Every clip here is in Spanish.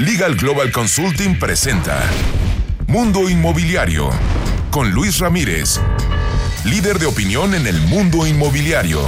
Legal Global Consulting presenta Mundo Inmobiliario con Luis Ramírez, líder de opinión en el mundo inmobiliario.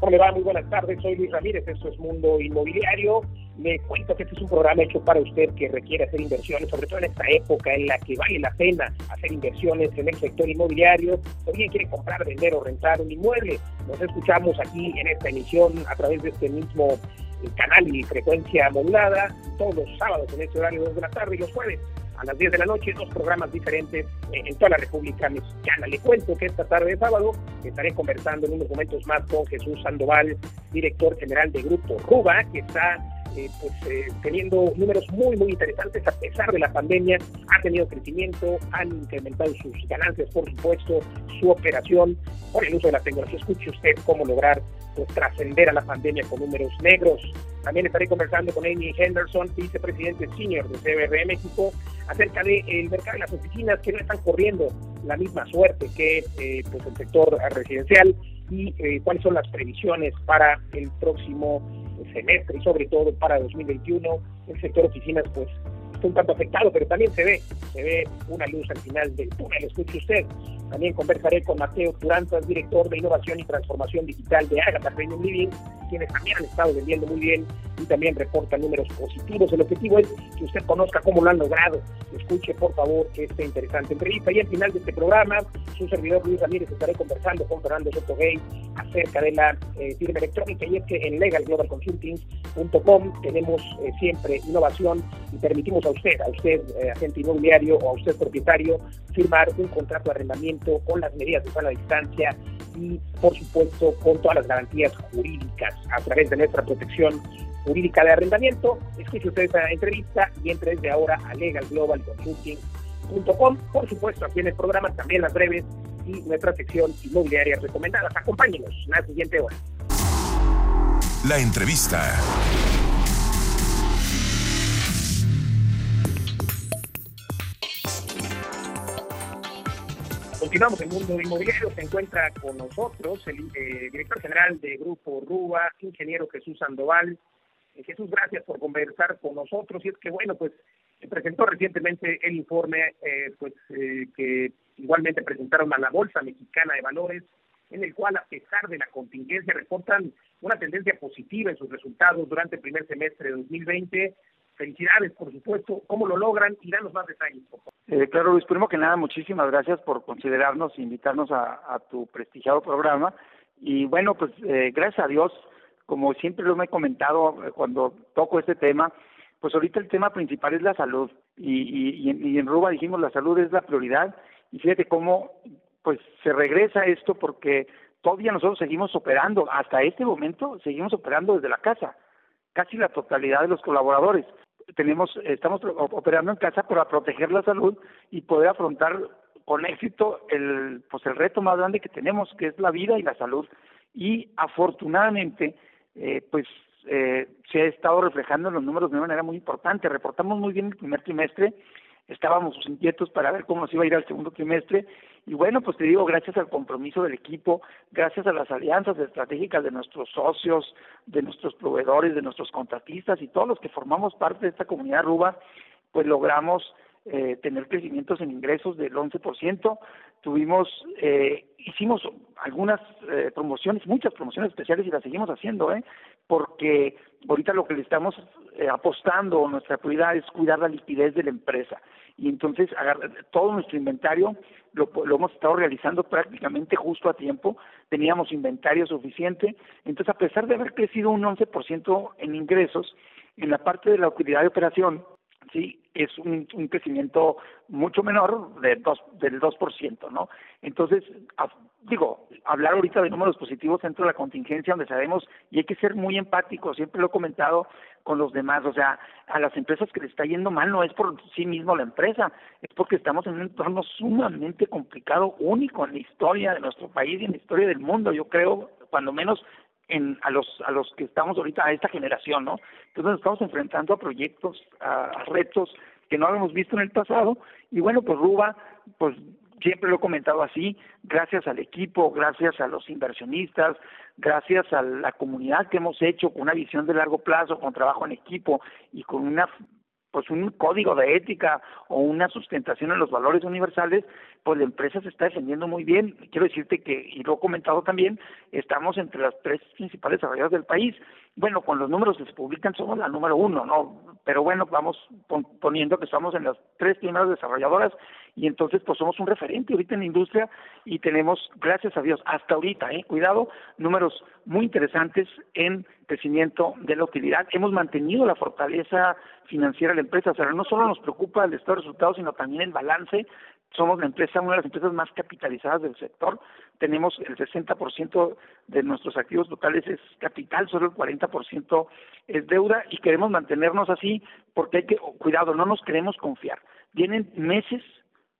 ¿Cómo va? Muy buenas tardes, soy Luis Ramírez, esto es Mundo Inmobiliario. Le cuento que este es un programa hecho para usted que requiere hacer inversiones, sobre todo en esta época en la que vale la pena hacer inversiones en el sector inmobiliario, o bien quiere comprar, vender o rentar un inmueble. Nos escuchamos aquí en esta emisión a través de este mismo eh, canal y frecuencia modulada, todos los sábados en este horario 2 de la tarde y los jueves a las 10 de la noche, dos programas diferentes eh, en toda la República Mexicana. Le cuento que esta tarde de sábado estaré conversando en unos momentos más con Jesús Sandoval, director general de Grupo Ruba, que está eh, pues, eh, teniendo números muy, muy interesantes a pesar de la pandemia. Ha tenido crecimiento, han incrementado sus ganancias, por supuesto, su operación por el uso de la tecnología. Escuche usted cómo lograr pues, trascender a la pandemia con números negros. También estaré conversando con Amy Henderson, vicepresidente senior de CBR México, acerca del el mercado de las oficinas que no están corriendo la misma suerte que eh, pues el sector residencial y eh, cuáles son las previsiones para el próximo semestre y sobre todo para 2021 el sector oficinas pues un tanto afectado pero también se ve se ve una luz al final del túnel escuche usted también conversaré con Mateo Turanzas, director de Innovación y Transformación Digital de Agatha Premium Living, quienes también han estado vendiendo muy bien y también reportan números positivos. El objetivo es que usted conozca cómo lo han logrado. Escuche, por favor, esta interesante entrevista. Y al final de este programa, su servidor Luis Ramírez estaré conversando con Fernando Soto Gay acerca de la eh, firma electrónica. Y es que en legalglobalconsulting.com tenemos eh, siempre innovación y permitimos a usted, a usted, eh, agente inmobiliario o a usted propietario, firmar un contrato de arrendamiento con las medidas de sana distancia y, por supuesto, con todas las garantías jurídicas a través de nuestra protección jurídica de arrendamiento. Escuche usted esta entrevista y entre desde ahora a legalglobalconsulting.com. Por supuesto, aquí en el programa también las breves y nuestra sección inmobiliaria recomendadas. Acompáñenos en la siguiente hora. La entrevista. Continuamos en Mundo Inmobiliario. Se encuentra con nosotros el eh, director general de Grupo RUBA, ingeniero Jesús Sandoval. Eh, Jesús, gracias por conversar con nosotros. Y es que, bueno, pues se presentó recientemente el informe eh, pues que igualmente presentaron a la Bolsa Mexicana de Valores, en el cual, a pesar de la contingencia, reportan una tendencia positiva en sus resultados durante el primer semestre de 2020 Felicidades, por supuesto. ¿Cómo lo logran? Y danos más detalles, por favor. Eh, claro, Luis, primero que nada, muchísimas gracias por considerarnos e invitarnos a, tu prestigiado programa. Y bueno, pues eh, gracias a Dios, como siempre lo he comentado eh, cuando toco este tema, pues ahorita el tema principal es la salud. Y, y, en Ruba dijimos la salud es la prioridad. Y fíjate cómo pues se regresa esto porque todavía nosotros seguimos operando. Hasta este momento seguimos operando desde la casa casi la totalidad de los colaboradores tenemos, estamos operando en casa para proteger la salud y poder afrontar con éxito el, pues el reto más grande que tenemos, que es la vida y la salud. Y afortunadamente, eh, pues eh, se ha estado reflejando en los números de manera muy importante. Reportamos muy bien el primer trimestre, estábamos inquietos para ver cómo se iba a ir al segundo trimestre y bueno, pues te digo, gracias al compromiso del equipo, gracias a las alianzas estratégicas de nuestros socios, de nuestros proveedores, de nuestros contratistas y todos los que formamos parte de esta comunidad RUBA, pues logramos eh, tener crecimientos en ingresos del 11%. Tuvimos, eh, hicimos algunas eh, promociones, muchas promociones especiales y las seguimos haciendo, ¿eh? Porque ahorita lo que le estamos eh, apostando, nuestra prioridad es cuidar la liquidez de la empresa. Y entonces todo nuestro inventario lo, lo hemos estado realizando prácticamente justo a tiempo. Teníamos inventario suficiente. Entonces, a pesar de haber crecido un 11% en ingresos, en la parte de la utilidad de operación, sí es un, un crecimiento mucho menor de dos, del 2%, ¿no? Entonces, digo, hablar ahorita de números positivos dentro de la contingencia donde sabemos, y hay que ser muy empáticos, siempre lo he comentado con los demás, o sea, a las empresas que les está yendo mal no es por sí mismo la empresa, es porque estamos en un entorno sumamente complicado, único en la historia de nuestro país y en la historia del mundo, yo creo, cuando menos en, a los a los que estamos ahorita a esta generación, ¿no? Entonces nos estamos enfrentando a proyectos, a, retos que no habíamos visto en el pasado y bueno, pues Ruba, pues siempre lo he comentado así, gracias al equipo, gracias a los inversionistas, gracias a la comunidad que hemos hecho con una visión de largo plazo, con trabajo en equipo y con una pues un código de ética o una sustentación en los valores universales, pues la empresa se está defendiendo muy bien. Quiero decirte que, y lo he comentado también, estamos entre las tres principales desarrolladoras del país. Bueno, con los números que se publican somos la número uno, ¿no? Pero bueno, vamos poniendo que estamos en las tres primeras desarrolladoras y entonces pues somos un referente ahorita en la industria y tenemos, gracias a Dios, hasta ahorita, eh, cuidado, números muy interesantes en crecimiento de la utilidad. Hemos mantenido la fortaleza financiera de la empresa, o sea, no solo nos preocupa el estado de resultados, sino también el balance. Somos la empresa, una de las empresas más capitalizadas del sector. Tenemos el 60% de nuestros activos totales es capital, solo el 40% es deuda y queremos mantenernos así porque hay que, cuidado, no nos queremos confiar. Vienen meses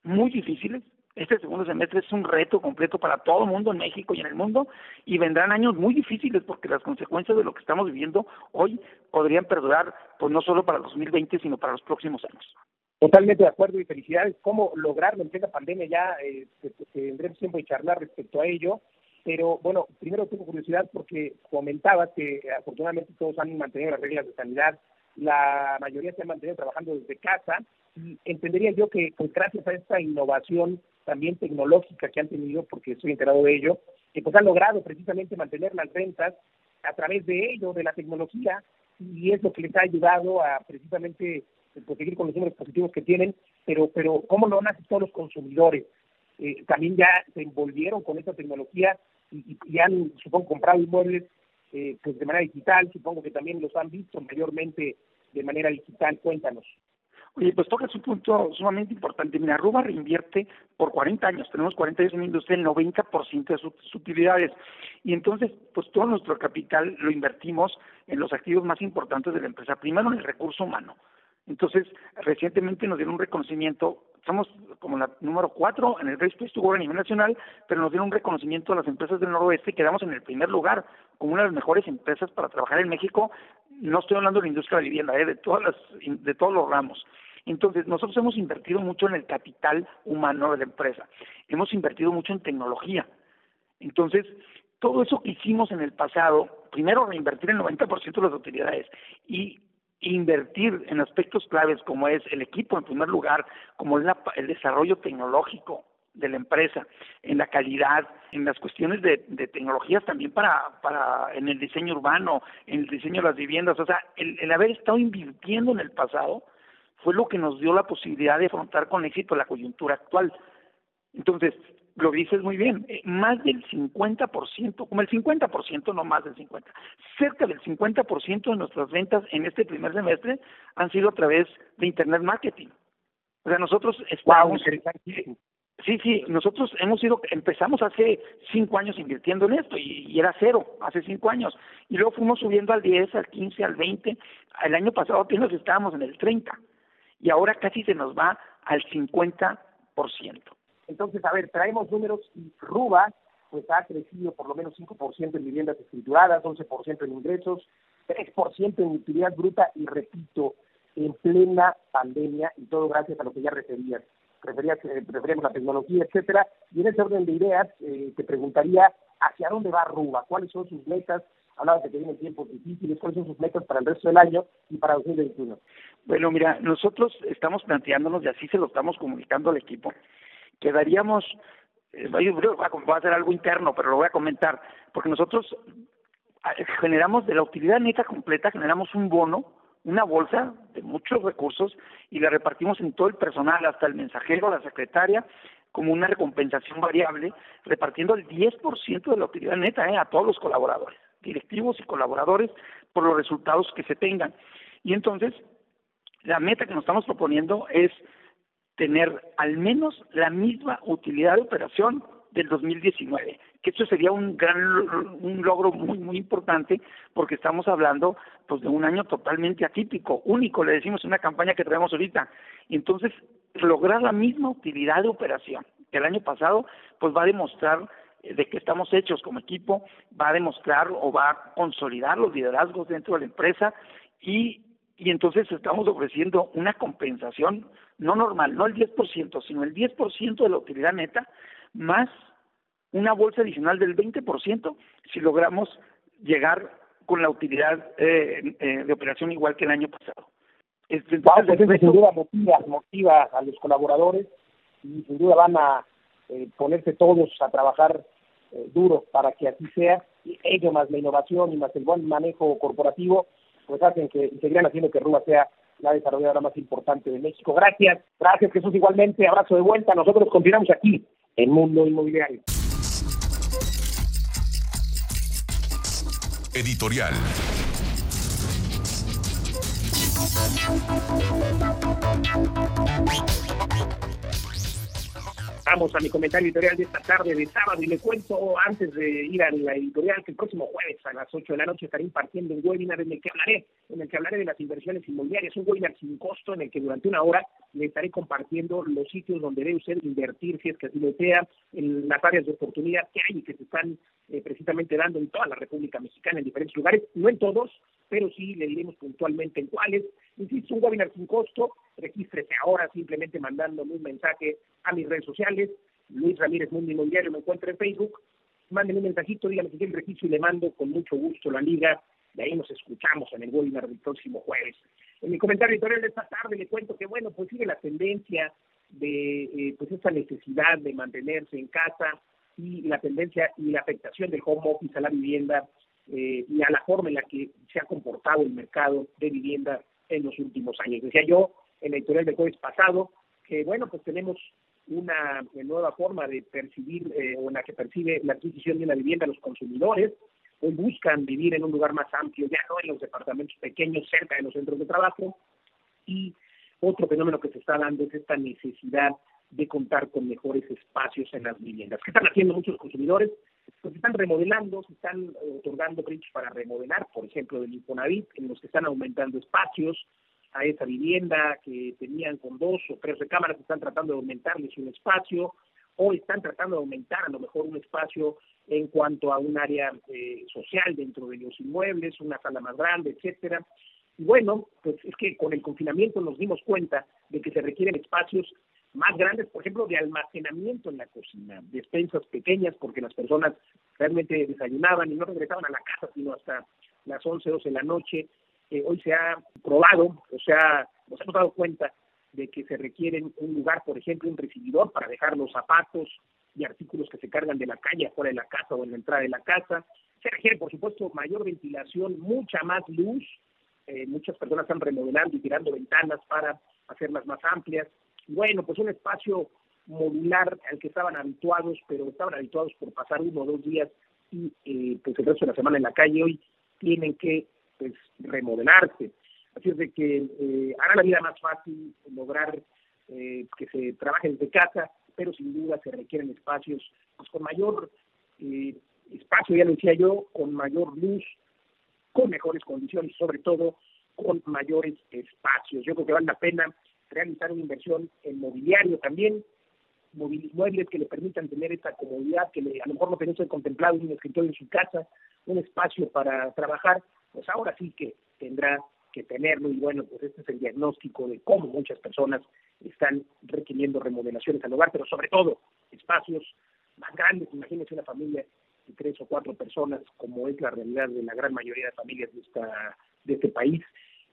muy difíciles. Este segundo semestre es un reto completo para todo el mundo en México y en el mundo y vendrán años muy difíciles porque las consecuencias de lo que estamos viviendo hoy podrían perdurar pues no solo para el 2020 sino para los próximos años. Totalmente de acuerdo y felicidades. ¿Cómo lograrlo en plena pandemia? Ya eh, tendremos tiempo de charlar respecto a ello. Pero bueno, primero tengo curiosidad porque comentabas que afortunadamente todos han mantenido las reglas de sanidad, la mayoría se han mantenido trabajando desde casa y entendería yo que pues gracias a esta innovación también tecnológica que han tenido, porque estoy enterado de ello, que pues han logrado precisamente mantener las ventas a través de ello, de la tecnología, y es lo que les ha ayudado a precisamente conseguir con los números positivos que tienen, pero, pero ¿cómo lo han todos los consumidores? Eh, también ya se envolvieron con esta tecnología y, y han, supongo, comprado inmuebles eh, pues de manera digital, supongo que también los han visto mayormente de manera digital. Cuéntanos. Oye, pues toca un punto sumamente importante. Mira, Ruba reinvierte por 40 años, tenemos 40 años en la industria, el 90% de sus utilidades. Y entonces, pues todo nuestro capital lo invertimos en los activos más importantes de la empresa. Primero en el recurso humano. Entonces, recientemente nos dieron un reconocimiento, somos como la número cuatro en el resto estuvo a nivel nacional, pero nos dieron un reconocimiento a las empresas del noroeste y quedamos en el primer lugar como una de las mejores empresas para trabajar en México. No estoy hablando de la industria de la vivienda, ¿eh? de, todas las, de todos los ramos. Entonces, nosotros hemos invertido mucho en el capital humano de la empresa, hemos invertido mucho en tecnología. Entonces, todo eso que hicimos en el pasado, primero reinvertir el 90% de las utilidades y invertir en aspectos claves como es el equipo en primer lugar, como es el desarrollo tecnológico de la empresa, en la calidad, en las cuestiones de, tecnologías también para, para en el diseño urbano, en el diseño de las viviendas, o sea, el, el haber estado invirtiendo en el pasado fue lo que nos dio la posibilidad de afrontar con éxito la coyuntura actual. Entonces, lo dices muy bien, eh, más del 50%, como el 50%, no más del 50%, cerca del 50% de nuestras ventas en este primer semestre han sido a través de Internet Marketing. O sea, nosotros estamos... Sí, sí, nosotros hemos ido, empezamos hace cinco años invirtiendo en esto y, y, era cero hace cinco años. Y luego fuimos subiendo al 10, al 15, al 20. El año pasado apenas estábamos en el 30 y ahora casi se nos va al 50%. Entonces, a ver, traemos números y Ruba pues ha crecido por lo menos 5% en viviendas escrituradas, 11% en ingresos, 3% en utilidad bruta y repito, en plena pandemia y todo gracias a lo que ya referías. Referías, eh, referíamos la tecnología, etcétera. Y en ese orden de ideas, eh, te preguntaría hacia dónde va Ruba, cuáles son sus metas, hablabas de que vienen tiempos difíciles, cuáles son sus metas para el resto del año y para 2021. Bueno, mira, nosotros estamos planteándonos, y así se lo estamos comunicando al equipo, que daríamos, eh, voy a hacer algo interno, pero lo voy a comentar, porque nosotros ah, generamos de la utilidad neta completa, generamos un bono, una bolsa de muchos recursos y la repartimos en todo el personal, hasta el mensajero, la secretaria, como una recompensación variable, repartiendo el 10% de la utilidad neta eh, a todos los colaboradores directivos y colaboradores por los resultados que se tengan. Y entonces, la meta que nos estamos proponiendo es tener al menos la misma utilidad de operación del 2019, que eso sería un gran un logro muy muy importante porque estamos hablando pues de un año totalmente atípico, único, le decimos una campaña que traemos ahorita. Entonces lograr la misma utilidad de operación que el año pasado, pues va a demostrar de que estamos hechos como equipo, va a demostrar o va a consolidar los liderazgos dentro de la empresa y, y entonces estamos ofreciendo una compensación no normal, no el 10%, sino el 10% de la utilidad neta, más una bolsa adicional del 20% si logramos llegar con la utilidad eh, eh, de operación igual que el año pasado. Este, entonces, pues sin duda motiva, motiva a los colaboradores y sin duda van a eh, ponerse todos a trabajar duro para que así sea. Y ello más la innovación y más el buen manejo corporativo, pues hacen que seguirán haciendo que Ruba sea la desarrolladora más importante de México. Gracias, gracias Jesús igualmente, abrazo de vuelta. Nosotros continuamos aquí en Mundo Inmobiliario. Editorial. Vamos a mi comentario editorial de esta tarde de sábado y le cuento antes de ir a la editorial que el próximo jueves a las 8 de la noche estaré impartiendo un webinar en el que hablaré, en el que hablaré de las inversiones inmobiliarias, un webinar sin costo en el que durante una hora le estaré compartiendo los sitios donde debe usted invertir, si es que así lo desea, en las áreas de oportunidad que hay y que se están eh, precisamente dando en toda la República Mexicana, en diferentes lugares, no en todos, pero sí le diremos puntualmente en cuáles. Insisto, un webinar sin costo, regístrese ahora simplemente mandándome un mensaje a mis redes sociales, Luis Ramírez Mundo Inmobiliario, me encuentro en Facebook, mándenme un mensajito, díganme si quieren registro y le mando con mucho gusto la liga, de ahí nos escuchamos en el webinar del próximo jueves. En mi comentario editorial de esta tarde le cuento que, bueno, pues sigue la tendencia de eh, pues esta necesidad de mantenerse en casa y la tendencia y la afectación del home office a la vivienda eh, y a la forma en la que se ha comportado el mercado de vivienda en los últimos años. Decía yo en la editorial del jueves pasado que, bueno, pues tenemos una nueva forma de percibir eh, o en la que percibe la adquisición de una vivienda los consumidores. Hoy buscan vivir en un lugar más amplio, ya no en los departamentos pequeños cerca de los centros de trabajo. Y otro fenómeno que se está dando es esta necesidad de contar con mejores espacios en las viviendas. ¿Qué están haciendo muchos consumidores? pues están remodelando, se están eh, otorgando créditos para remodelar, por ejemplo, del Infonavit, en los que están aumentando espacios a esa vivienda que tenían con dos o tres recámaras, están tratando de aumentarles un espacio, o están tratando de aumentar a lo mejor un espacio en cuanto a un área eh, social dentro de los inmuebles, una sala más grande, etcétera. Y bueno, pues es que con el confinamiento nos dimos cuenta de que se requieren espacios más grandes, por ejemplo, de almacenamiento en la cocina, despensas pequeñas, porque las personas realmente desayunaban y no regresaban a la casa sino hasta las 11, 12 de la noche. Eh, hoy se ha probado, o sea, nos hemos dado cuenta de que se requiere un lugar, por ejemplo, un recibidor para dejar los zapatos y artículos que se cargan de la calle afuera de la casa o en la entrada de la casa. Se requiere, por supuesto, mayor ventilación, mucha más luz. Eh, muchas personas están remodelando y tirando ventanas para hacerlas más amplias bueno, pues un espacio modular al que estaban habituados, pero estaban habituados por pasar uno o dos días y eh, pues el resto de la semana en la calle, hoy tienen que pues remodelarse. Así es de que eh, hará la vida más fácil lograr eh, que se trabaje desde casa, pero sin duda se requieren espacios pues, con mayor eh, espacio, ya lo decía yo, con mayor luz, con mejores condiciones, sobre todo con mayores espacios. Yo creo que vale la pena realizar una inversión en mobiliario también, muebles que le permitan tener esta comodidad que a lo mejor no tenía contemplado en un escritorio en su casa, un espacio para trabajar, pues ahora sí que tendrá que tenerlo. Y bueno, pues este es el diagnóstico de cómo muchas personas están requiriendo remodelaciones al hogar, pero sobre todo espacios más grandes, imagínense una familia de tres o cuatro personas, como es la realidad de la gran mayoría de familias de, esta, de este país,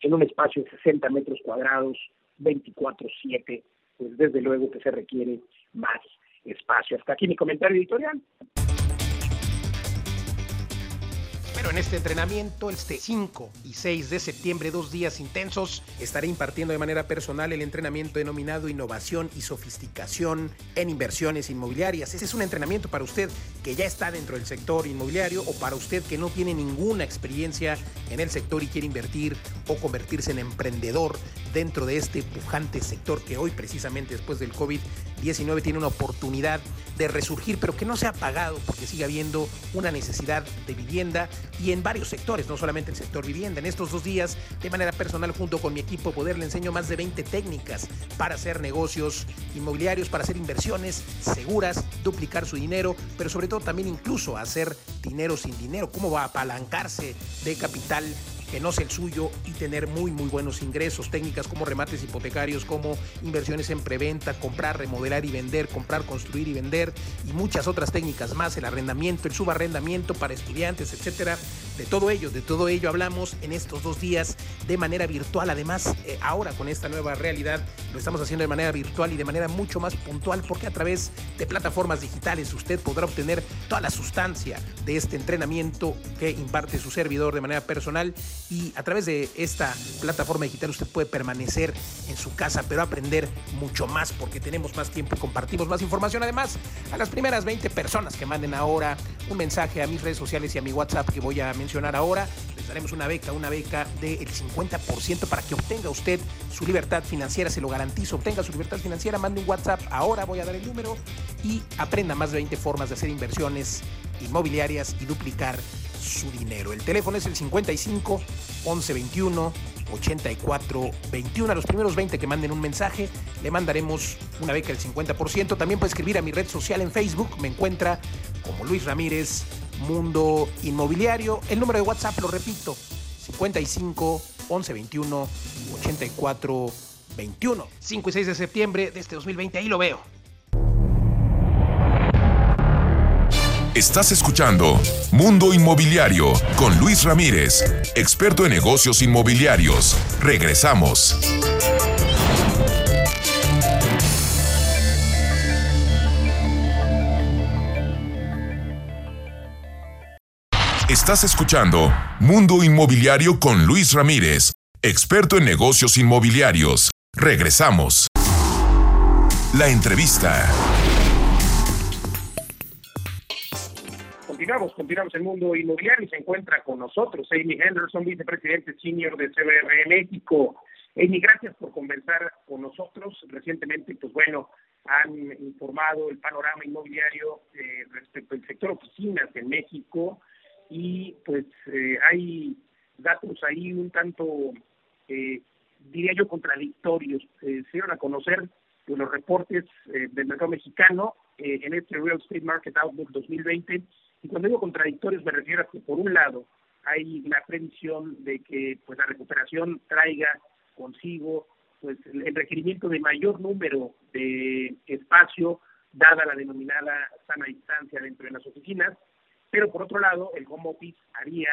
en un espacio de 60 metros cuadrados, 24/7, pues desde luego que se requiere más espacio. Hasta aquí mi comentario editorial. En este entrenamiento, este 5 y 6 de septiembre, dos días intensos, estaré impartiendo de manera personal el entrenamiento denominado Innovación y Sofisticación en Inversiones Inmobiliarias. Este es un entrenamiento para usted que ya está dentro del sector inmobiliario o para usted que no tiene ninguna experiencia en el sector y quiere invertir o convertirse en emprendedor dentro de este pujante sector que hoy precisamente después del COVID-19 tiene una oportunidad de resurgir, pero que no se ha pagado porque sigue habiendo una necesidad de vivienda y en varios sectores, no solamente el sector vivienda. En estos dos días, de manera personal, junto con mi equipo Poder, le enseño más de 20 técnicas para hacer negocios inmobiliarios, para hacer inversiones seguras, duplicar su dinero, pero sobre todo también incluso hacer dinero sin dinero, cómo va a apalancarse de capital que no sea el suyo y tener muy muy buenos ingresos, técnicas como remates hipotecarios, como inversiones en preventa, comprar, remodelar y vender, comprar, construir y vender y muchas otras técnicas más, el arrendamiento, el subarrendamiento para estudiantes, etcétera. De todo ello, de todo ello hablamos en estos dos días de manera virtual. Además, eh, ahora con esta nueva realidad lo estamos haciendo de manera virtual y de manera mucho más puntual porque a través de plataformas digitales usted podrá obtener toda la sustancia de este entrenamiento que imparte su servidor de manera personal y a través de esta plataforma digital usted puede permanecer en su casa pero aprender mucho más porque tenemos más tiempo y compartimos más información. Además, a las primeras 20 personas que manden ahora un mensaje a mis redes sociales y a mi WhatsApp que voy a mencionar ahora, les daremos una beca, una beca del 50% para que obtenga usted su libertad financiera, se lo garantizo, obtenga su libertad financiera, mande un WhatsApp, ahora voy a dar el número y aprenda más de 20 formas de hacer inversiones inmobiliarias y duplicar su dinero. El teléfono es el 55 11 21 84 21. A los primeros 20 que manden un mensaje, le mandaremos una beca del 50%. También puede escribir a mi red social en Facebook. Me encuentra como Luis Ramírez, Mundo Inmobiliario. El número de WhatsApp, lo repito, 55 11 21 84 21. 5 y 6 de septiembre de este 2020. Ahí lo veo. Estás escuchando Mundo Inmobiliario con Luis Ramírez, experto en negocios inmobiliarios. Regresamos. Estás escuchando Mundo Inmobiliario con Luis Ramírez, experto en negocios inmobiliarios. Regresamos. La entrevista. Continuamos, continuamos el mundo inmobiliario y se encuentra con nosotros Amy Henderson, vicepresidente senior de CBR México. Amy, gracias por conversar con nosotros. Recientemente, pues bueno, han informado el panorama inmobiliario eh, respecto al sector oficinas en México y pues eh, hay datos ahí un tanto, eh, diría yo, contradictorios. se dieron a conocer pues, los reportes del mercado mexicano en este Real Estate Market Outlook 2020 y cuando digo contradictorios me refiero a que por un lado hay la previsión de que pues la recuperación traiga consigo pues el requerimiento de mayor número de espacio dada la denominada sana distancia dentro de las oficinas, pero por otro lado el home office haría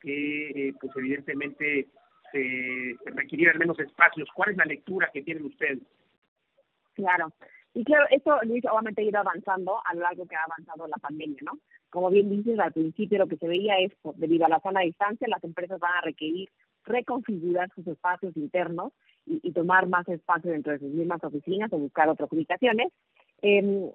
que eh, pues evidentemente se requirieran menos espacios. ¿Cuál es la lectura que tienen ustedes? Claro, y claro, esto Luis obviamente ha ido avanzando a lo largo que ha avanzado la pandemia, ¿no? Como bien dices, al principio lo que se veía es, pues, debido a la sana distancia, las empresas van a requerir reconfigurar sus espacios internos y, tomar más espacio dentro de sus mismas oficinas o buscar otras ubicaciones. Eh,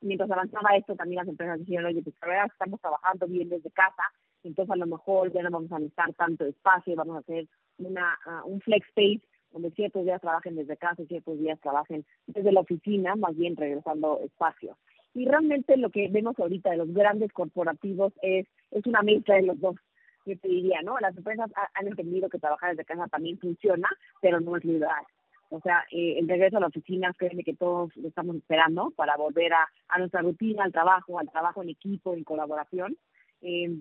mientras avanzaba esto, también las empresas dijeron, oye, pues verdad estamos trabajando bien desde casa, entonces a lo mejor ya no vamos a necesitar tanto espacio, vamos a hacer una, uh, un flex space donde ciertos días trabajen desde casa y ciertos días trabajen desde la oficina, más bien regresando espacio. Y realmente lo que vemos ahorita de los grandes corporativos es, es una mezcla de los dos. Yo te diría, ¿no? Las empresas han entendido que trabajar desde casa también funciona, pero no es lo ideal. O sea, eh, el regreso a la oficina, créeme que todos lo estamos esperando para volver a, a nuestra rutina, al trabajo, al trabajo en equipo, en colaboración. Eh,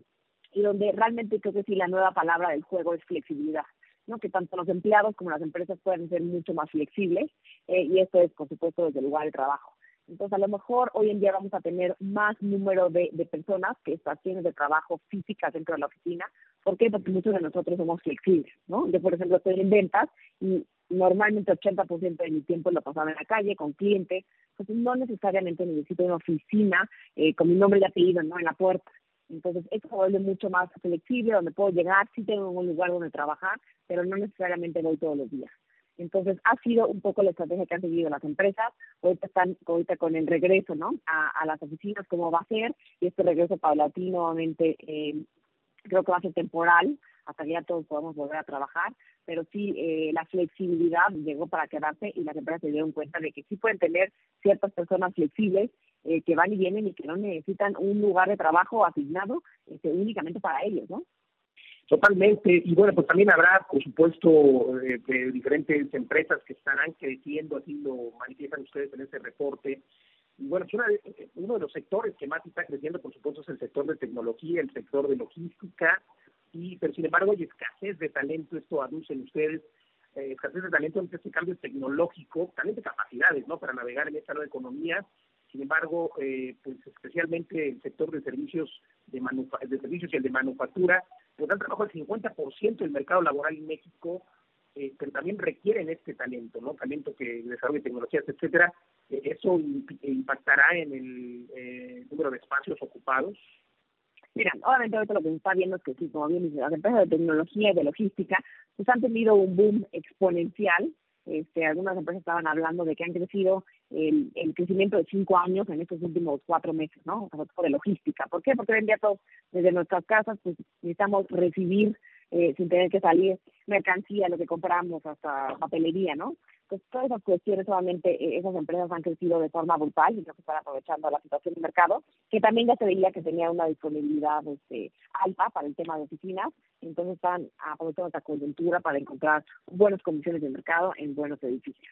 y donde realmente creo que sí la nueva palabra del juego es flexibilidad. ¿no? que tanto los empleados como las empresas pueden ser mucho más flexibles eh, y esto es, por supuesto, desde el lugar de trabajo. Entonces, a lo mejor hoy en día vamos a tener más número de, de personas que estaciones de trabajo físicas dentro de la oficina. ¿Por qué? Porque muchos de nosotros somos flexibles, ¿no? Yo, por ejemplo, estoy en ventas y normalmente 80% de mi tiempo lo pasaba en la calle con clientes. Entonces, no necesariamente necesito una oficina eh, con mi nombre y apellido, ¿no? En la puerta. Entonces, se vuelve mucho más flexible, donde puedo llegar, sí tengo un lugar donde trabajar, pero no necesariamente voy todos los días. Entonces, ha sido un poco la estrategia que han seguido las empresas. Ahorita están ahorita con el regreso ¿no? a, las oficinas, cómo va a ser, y este regreso paulatino, eh, creo que va a ser temporal, hasta que todos podamos volver a trabajar, pero sí eh, la flexibilidad llegó para quedarse y las empresas se dieron cuenta de que sí pueden tener ciertas personas flexibles eh, que van y vienen y que no necesitan un lugar de trabajo asignado este, únicamente para ellos, ¿no? Totalmente, y bueno, pues también habrá, por supuesto, eh, de diferentes empresas que estarán creciendo, así lo manifiestan ustedes en este reporte. Y bueno, uno de los sectores que más está creciendo, por supuesto, es el sector de tecnología, el sector de logística, y pero sin embargo hay escasez de talento, esto aducen ustedes, eh, escasez de talento en este cambio tecnológico, también de capacidades, ¿no? Para navegar en esta nueva economía. Sin embargo, eh, pues especialmente el sector de servicios de, de servicios y el de manufactura, pues dan trabajo al 50% del mercado laboral en México, eh, pero también requieren este talento, ¿no? Talento que desarrolle tecnologías, etcétera. Eh, eso impactará en el eh, número de espacios ocupados. Mira, obviamente ahorita lo que se está viendo es que sí, como bien dice, las empresas de tecnología y de logística pues han tenido un boom exponencial. Este, algunas empresas estaban hablando de que han crecido el, el crecimiento de cinco años en estos últimos cuatro meses, ¿no? Sobre todo de logística. ¿Por qué? Porque hoy en todos desde nuestras casas pues necesitamos recibir eh, sin tener que salir mercancía, lo que compramos, hasta papelería, ¿no? Pues todas esas cuestiones, solamente eh, esas empresas han crecido de forma brutal y creo que están aprovechando la situación del mercado, que también ya se veía que tenía una disponibilidad este, alta para el tema de oficinas, entonces están aprovechando esta coyuntura para encontrar buenas condiciones de mercado en buenos edificios.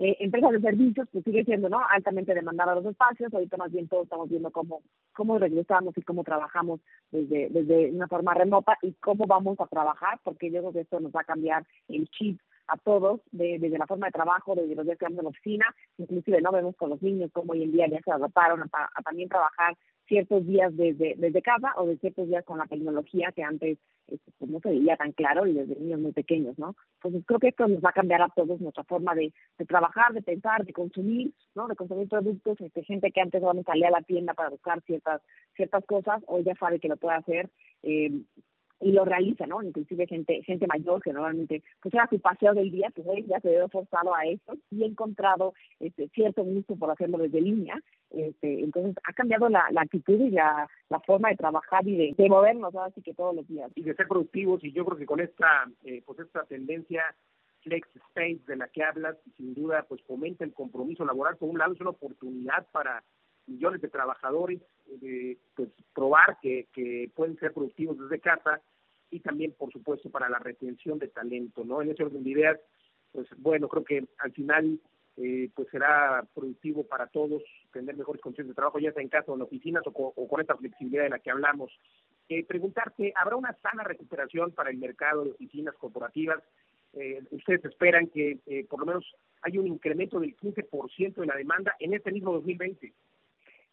Eh, empresas de servicios, pues sigue siendo ¿no? altamente demandada los espacios. Ahorita más bien todos estamos viendo cómo, cómo regresamos y cómo trabajamos desde, desde una forma remota y cómo vamos a trabajar, porque yo creo que esto nos va a cambiar el chip a todos, de, desde la forma de trabajo, desde los días que vamos en la oficina, inclusive no vemos con los niños cómo hoy en día ya se adaptaron a, a también trabajar ciertos días desde, desde casa o de ciertos días con la tecnología que antes este, pues no se veía tan claro y desde niños muy pequeños, ¿no? Entonces creo que esto nos va a cambiar a todos nuestra forma de, de trabajar, de pensar, de consumir, ¿no? De consumir productos, este, gente que antes no salía a la tienda para buscar ciertas ciertas cosas, hoy ya sabe que lo puede hacer eh, y lo realiza, ¿no? Inclusive gente gente mayor que normalmente pues era su paseo del día, pues hoy ya se ve forzado a eso y ha encontrado este cierto gusto por hacerlo desde línea. Este, entonces ha cambiado la, actitud y la, forma de trabajar y de, de movernos así que todos los días. Y de ser productivos y yo creo que con esta eh, pues esta tendencia flex space de la que hablas, sin duda pues fomenta el compromiso laboral. Por un lado es una oportunidad para millones de trabajadores de pues, probar que, que pueden ser productivos desde casa y también, por supuesto, para la retención de talento, ¿no? En ese orden de ideas, pues bueno, creo que al final eh, pues será productivo para todos tener mejores condiciones de trabajo, ya sea en casa o en oficinas o, con esta flexibilidad de la que hablamos. Eh, preguntarte, ¿habrá una sana recuperación para el mercado de oficinas corporativas? Eh, ¿Ustedes esperan que eh, por lo menos haya un incremento del 15% en la demanda en este mismo 2020?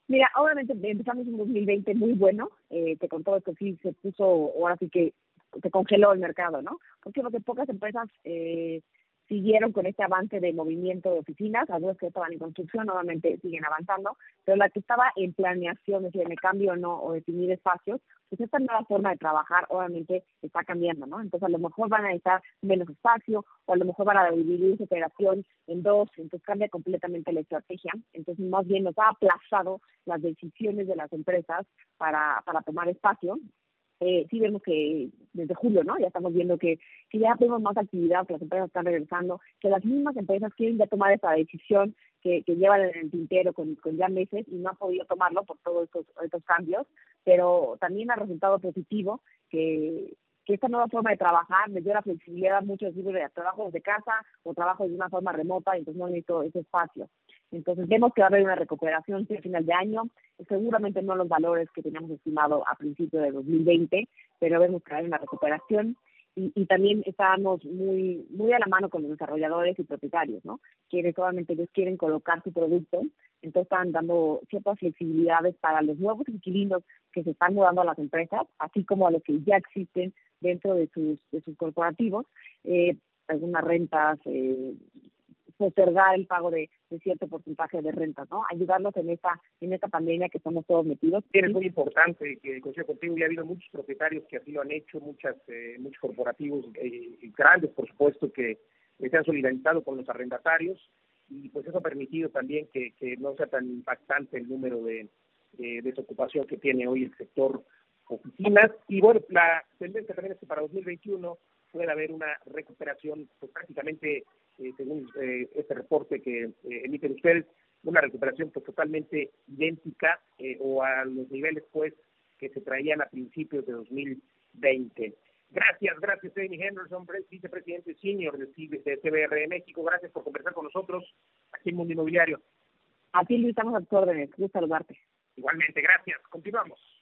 Mira, obviamente empezamos un 2020 muy bueno, eh, te contó que sí se puso, ahora sí que se congeló el mercado, ¿no? Porque lo que pocas empresas eh, siguieron con este avance de movimiento de oficinas, algunas que estaban en construcción nuevamente siguen avanzando, pero la que estaba en planeación, es decir, el cambio o no, o definir espacios, pues esta nueva forma de trabajar obviamente está cambiando, ¿no? Entonces a lo mejor van a necesitar menos espacio, o a lo mejor van a dividir su operación en dos, entonces cambia completamente la estrategia, entonces más bien nos ha aplazado las decisiones de las empresas para, para tomar espacio, eh, sí vemos que desde julio, ¿no? Ya estamos viendo que, que ya tenemos más actividad, que las empresas están regresando, que las mismas empresas quieren ya tomar esa decisión que, que llevan en el tintero con, con ya meses y no han podido tomarlo por todos estos, estos cambios, pero también ha resultado positivo que, que esta nueva forma de trabajar me dio la flexibilidad a muchos de trabajo desde casa o trabajo de una forma remota, y entonces no necesito ese espacio. Entonces vemos que va a haber una recuperación a final de año, seguramente no los valores que teníamos estimado a principios de 2020, pero vemos que va a haber una recuperación y, y, también estamos muy muy a la mano con los desarrolladores y propietarios, ¿no? Quienes solamente ellos quieren colocar su producto, entonces están dando ciertas flexibilidades para los nuevos inquilinos que se están mudando a las empresas, así como a los que ya existen dentro de sus, de sus corporativos, eh, algunas rentas, eh, postergar el pago de, cierto porcentaje de rentas, ¿no? Ayudarlos en esta en esta pandemia que estamos todos metidos. es muy importante que coincido contigo, ya ha habido muchos propietarios que así lo han hecho, muchas eh, muchos corporativos eh, grandes, por supuesto, que se han solidarizado con los arrendatarios y pues eso ha permitido también que, que no sea tan impactante el número de desocupación que tiene hoy el sector oficinas y bueno, la tendencia también es que para 2021 puede haber una recuperación pues prácticamente eh, según eh, este reporte que eh, emiten ustedes, una recuperación pues totalmente idéntica o a los niveles pues que se traían a principios de 2020. Gracias, gracias Amy Henderson, vicepresidente senior de, de CBR México. Gracias por conversar con nosotros aquí en Mundo Inmobiliario. A ti, Luis, estamos a tus órdenes. Gusto saludarte. Igualmente, gracias. Continuamos.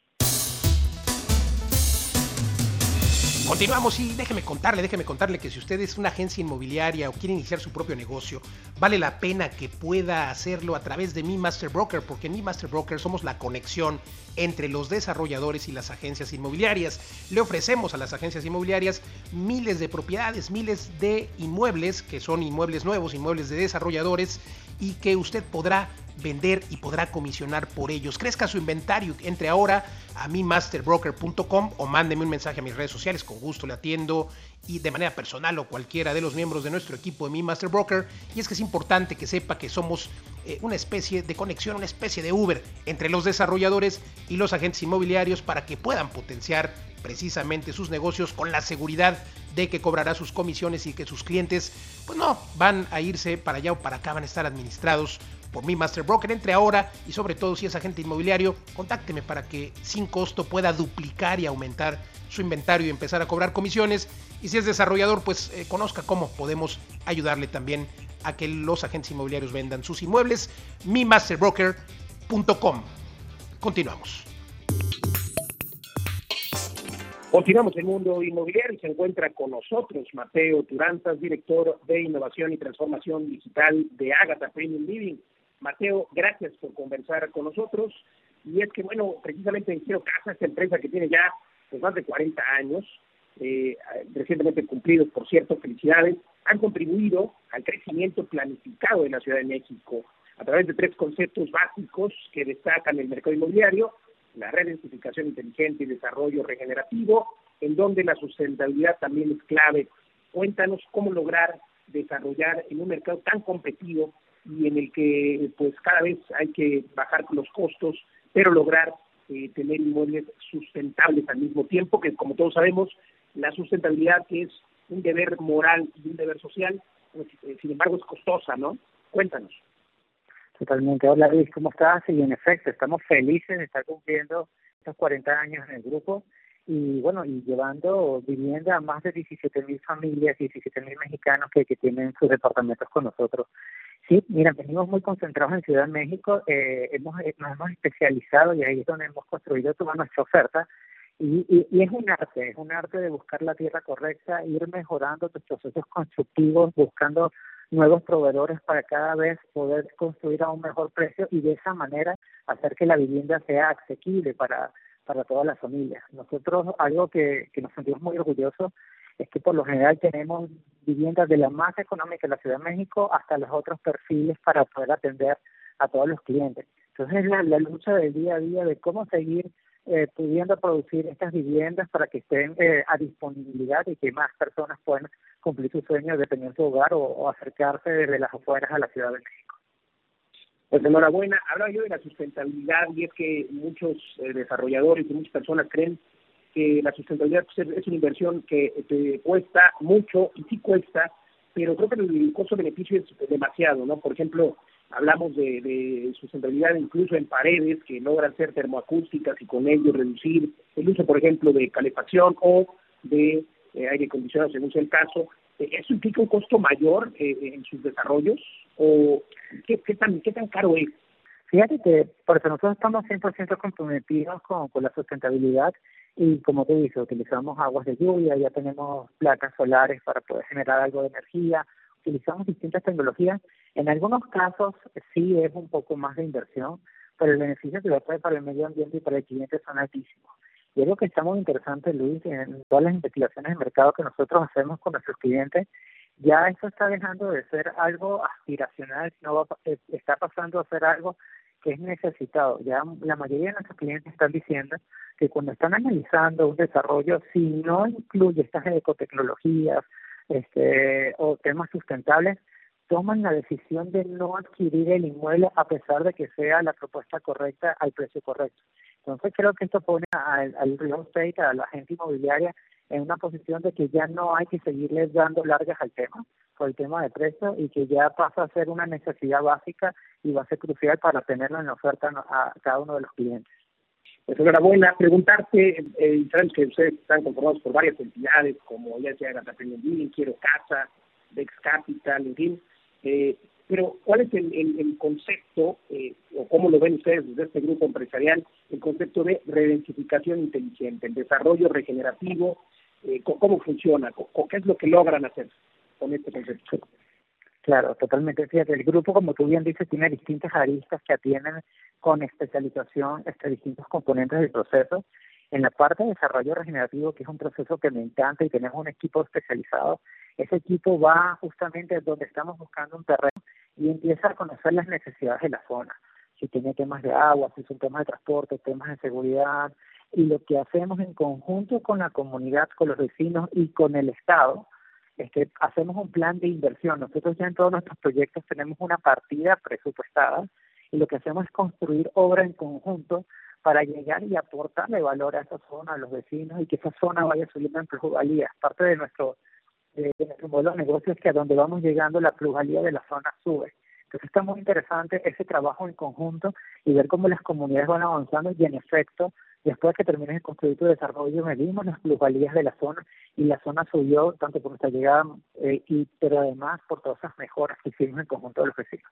Continuamos y déjeme contarle, déjeme contarle que si usted es una agencia inmobiliaria o quiere iniciar su propio negocio, vale la pena que pueda hacerlo a través de mi Master Broker, porque en mi Master Broker somos la conexión entre los desarrolladores y las agencias inmobiliarias. Le ofrecemos a las agencias inmobiliarias miles de propiedades, miles de inmuebles, que son inmuebles nuevos, inmuebles de desarrolladores, y que usted podrá vender y podrá comisionar por ellos. Crezca su inventario, entre ahora a mi masterbroker.com o mándeme un mensaje a mis redes sociales, con gusto le atiendo y de manera personal o cualquiera de los miembros de nuestro equipo de mi Master Broker. Y es que es importante que sepa que somos eh, una especie de conexión, una especie de Uber entre los desarrolladores y los agentes inmobiliarios para que puedan potenciar precisamente sus negocios con la seguridad de que cobrará sus comisiones y que sus clientes pues no van a irse para allá o para acá, van a estar administrados por mi Master Broker. Entre ahora y sobre todo si es agente inmobiliario, contácteme para que sin costo pueda duplicar y aumentar su inventario y empezar a cobrar comisiones. Y si es desarrollador, pues eh, conozca cómo podemos ayudarle también a que los agentes inmobiliarios vendan sus inmuebles. mimasterbroker.com. Continuamos. Continuamos el mundo inmobiliario y se encuentra con nosotros Mateo Turanzas, director de innovación y transformación digital de Agatha Premium Living. Mateo, gracias por conversar con nosotros. Y es que, bueno, precisamente en Quiero Casa, esta empresa que tiene ya pues, más de 40 años, eh, recientemente cumplidos, por cierto, felicidades, han contribuido al crecimiento planificado de la Ciudad de México a través de tres conceptos básicos que destacan el mercado inmobiliario, la redentificación inteligente y desarrollo regenerativo, en donde la sustentabilidad también es clave. Cuéntanos cómo lograr desarrollar en un mercado tan competitivo y en el que pues cada vez hay que bajar los costos, pero lograr eh, tener inmuebles sustentables al mismo tiempo, que como todos sabemos, la sustentabilidad que es un deber moral y un deber social, pues, eh, sin embargo es costosa, ¿no? Cuéntanos. Totalmente. Hola Luis, ¿cómo estás? Y en efecto, estamos felices de estar cumpliendo estos 40 años en el grupo y bueno, y llevando vivienda a más de 17 mil familias, 17 mil mexicanos que, que tienen sus departamentos con nosotros. Sí, mira, venimos muy concentrados en Ciudad México, eh, hemos, eh, nos hemos especializado y ahí es donde hemos construido toda nuestra oferta. Y, y, y, es un arte, es un arte de buscar la tierra correcta, ir mejorando tus procesos constructivos, buscando nuevos proveedores para cada vez poder construir a un mejor precio y de esa manera hacer que la vivienda sea asequible para, para todas las familias. Nosotros algo que, que nos sentimos muy orgullosos es que por lo general tenemos viviendas de la más económica de la Ciudad de México hasta los otros perfiles para poder atender a todos los clientes. Entonces la, la lucha del día a día de cómo seguir eh, pudiendo producir estas viviendas para que estén eh, a disponibilidad y que más personas puedan cumplir su sueño de tener su hogar o, acercarse desde las afueras a la Ciudad de México. Pues enhorabuena. Hablaba yo de la sustentabilidad y es que muchos eh, desarrolladores y muchas personas creen que la sustentabilidad pues, es una inversión que te cuesta mucho y sí cuesta, pero creo que el costo-beneficio es demasiado, ¿no? Por ejemplo, hablamos de, de sustentabilidad incluso en paredes que logran ser termoacústicas y con ello reducir el uso, por ejemplo, de calefacción o de eh, aire acondicionado, según sea el caso. ¿Eso implica un costo mayor eh, en sus desarrollos o qué, qué, tan, qué tan caro es? Fíjate que por nosotros estamos 100% comprometidos con, con la sustentabilidad y como te dije, utilizamos aguas de lluvia, ya tenemos placas solares para poder generar algo de energía, utilizamos distintas tecnologías. En algunos casos sí es un poco más de inversión, pero el beneficio que va a traer para el medio ambiente y para el cliente son altísimos. Y algo que está muy interesante, Luis, en todas las investigaciones de mercado que nosotros hacemos con nuestros clientes, ya eso está dejando de ser algo aspiracional, no va, eh, está pasando a ser algo que es necesitado. Ya la mayoría de nuestros clientes están diciendo que cuando están analizando un desarrollo, si no incluye estas ecotecnologías este, o temas sustentables, toman la decisión de no adquirir el inmueble a pesar de que sea la propuesta correcta al precio correcto. Entonces creo que esto pone al, al real estate, a la gente inmobiliaria, en una posición de que ya no hay que seguirles dando largas al tema, por el tema de precio, y que ya pasa a ser una necesidad básica y va a ser crucial para tenerlo en oferta a cada uno de los clientes. Pues enhorabuena, preguntarte, eh, sabemos que ustedes están conformados por varias entidades, como ya sea Gata Living, Quiero Casa, Dex Capital, en fin, eh, pero ¿cuál es el concepto, eh, o cómo lo ven ustedes desde este grupo empresarial, el concepto de redensificación inteligente, el desarrollo regenerativo eh, cómo funciona, qué es lo que logran hacer con este concepto. Claro, totalmente. Fíjate, el grupo, como tú bien dices, tiene distintas aristas que atienden con especialización este, distintos componentes del proceso. En la parte de desarrollo regenerativo, que es un proceso que me encanta y tenemos un equipo especializado, ese equipo va justamente donde estamos buscando un terreno y empieza a conocer las necesidades de la zona. Si tiene temas de agua, si son temas de transporte, temas de seguridad. Y lo que hacemos en conjunto con la comunidad, con los vecinos y con el Estado, es que hacemos un plan de inversión. Nosotros ya en todos nuestros proyectos tenemos una partida presupuestada y lo que hacemos es construir obra en conjunto para llegar y aportarle valor a esa zona, a los vecinos y que esa zona vaya subiendo en plusvalía. Parte de nuestro, de, nuestro modelo de negocio es que a donde vamos llegando la plusvalía de la zona sube. Entonces está muy interesante ese trabajo en conjunto y ver cómo las comunidades van avanzando y en efecto Después que termines de construir tu desarrollo, medimos las plusvalías de la zona y la zona subió tanto por nuestra llegada, eh, y, pero además por todas esas mejoras que hicimos en conjunto de los vecinos.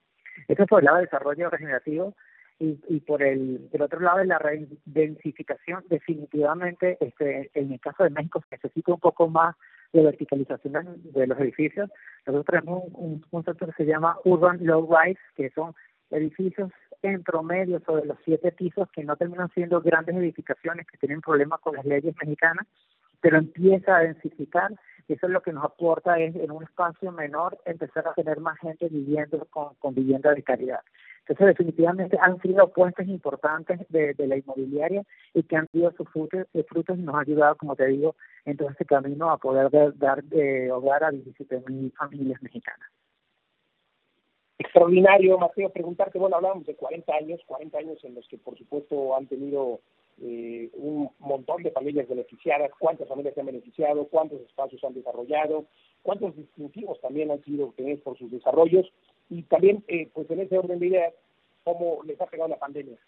Eso es por el lado de desarrollo regenerativo y, y por el, el otro lado de la densificación, definitivamente este, en el caso de México se necesita un poco más de verticalización de los edificios. Nosotros tenemos un, un que se llama Urban Low Rise, que son edificios en promedio sobre los siete pisos que no terminan siendo grandes edificaciones que tienen problemas con las leyes mexicanas, pero empieza a densificar eso es lo que nos aporta es en un espacio menor empezar a tener más gente viviendo con, vivienda de calidad. Entonces, definitivamente han sido apuestas importantes de, la inmobiliaria y que han sido sus frutos, frutos y nos ha ayudado, como te digo, en todo este camino a poder dar, eh, hogar a 17 mil familias mexicanas extraordinario, Mateo, preguntarte, bueno, hablábamos de 40 años, 40 años en los que por supuesto han tenido eh, un montón de familias beneficiadas, cuántas familias se han beneficiado, cuántos espacios han desarrollado, cuántos distintivos también han sido obtenidos por sus desarrollos y también, eh, pues en ese orden de ideas, cómo les ha pegado la pandemia.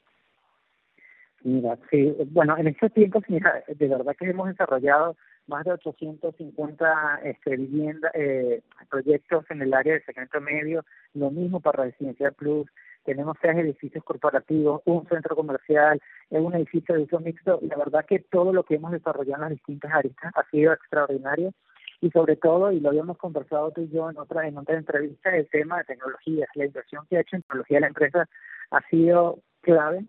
Mira, sí, bueno, en estos tiempos, mira, de verdad que hemos desarrollado más de 850 este, viviendas, eh, proyectos en el área de segmento medio, lo mismo para Residencial Plus, tenemos seis edificios corporativos, un centro comercial, un edificio de uso mixto, la verdad que todo lo que hemos desarrollado en las distintas áreas ha sido extraordinario. Y sobre todo, y lo habíamos conversado tú y yo en otra, en otra entrevista, el tema de tecnologías, la inversión que ha hecho en tecnología la empresa ha sido clave.